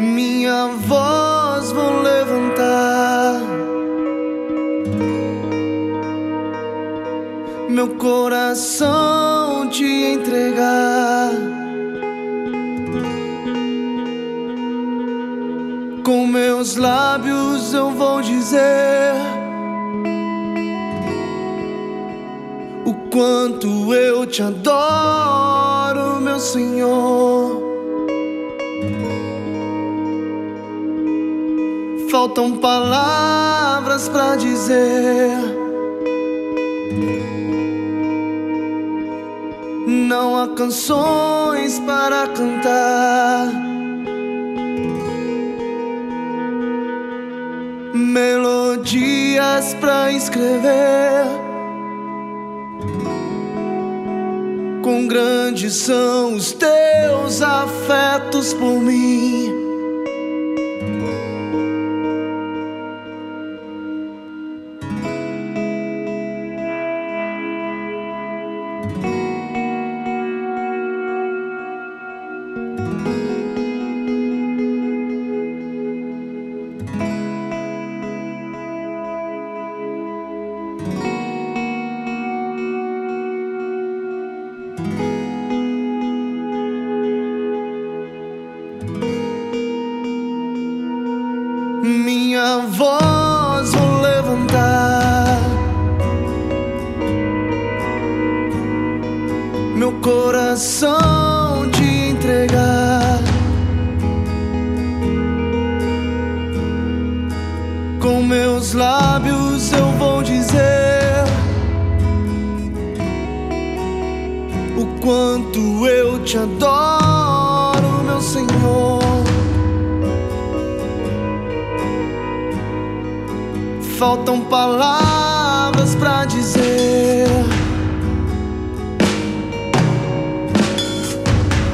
minha voz vou levantar. Meu coração te entregar. Com meus lábios eu vou dizer o quanto eu te adoro, meu Senhor. Faltam palavras para dizer. Não há canções para cantar. Melodias para escrever. Quão grandes são os teus afetos por mim. Minha voz vou levantar, meu coração te entregar. Com meus lábios eu te adoro, meu Senhor. Faltam palavras pra dizer.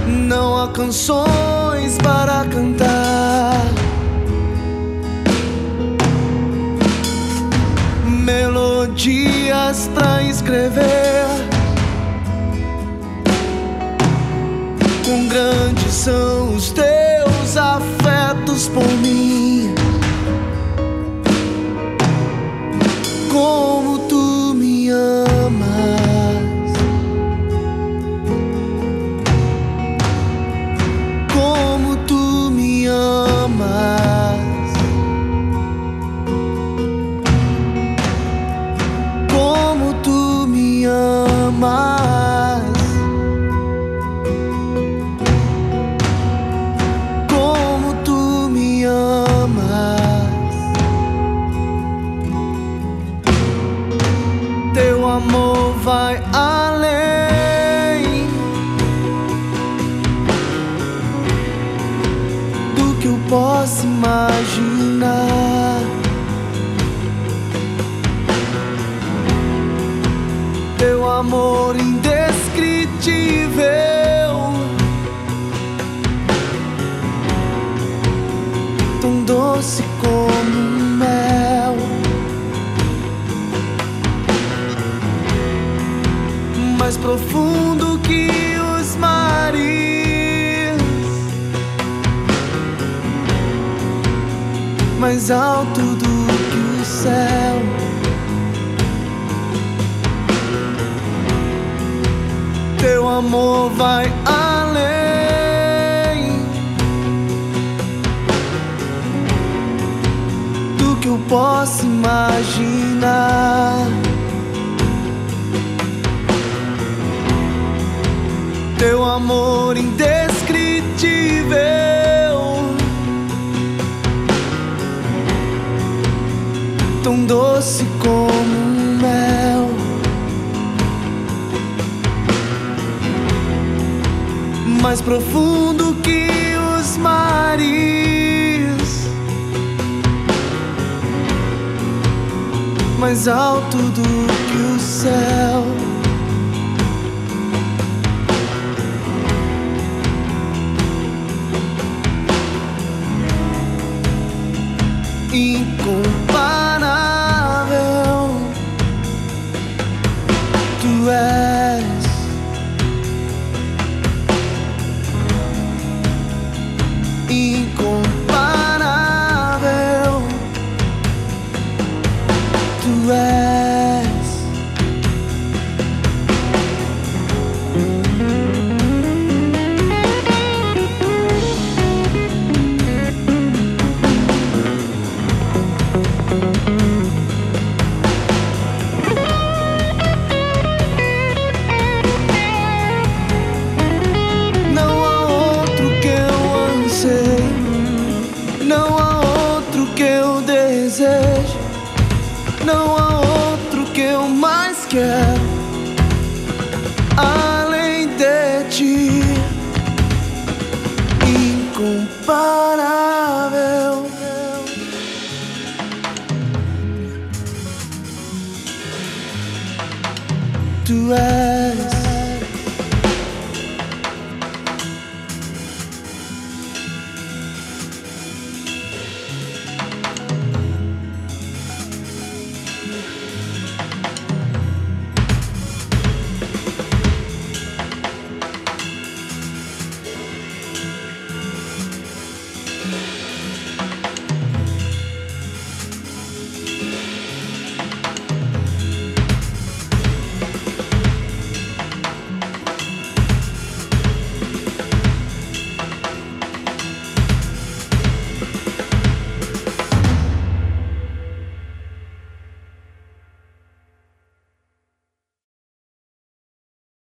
Não há canções para cantar. Melodias pra escrever. Quão grandes são os teus afetos por mim. como tu me amas. Como tu me amas. Como tu me amas. Amor vai além do que eu posso imaginar. Teu amor indescritível. Profundo que os mares, mais alto do que o céu. Teu amor vai além do que eu posso imaginar. Teu amor indescritível. Tão doce como mel. Mais profundo que os mares. Mais alto do que o céu. desejo. Não há outro que eu mais quero além de ti. Incomparável. Tu és.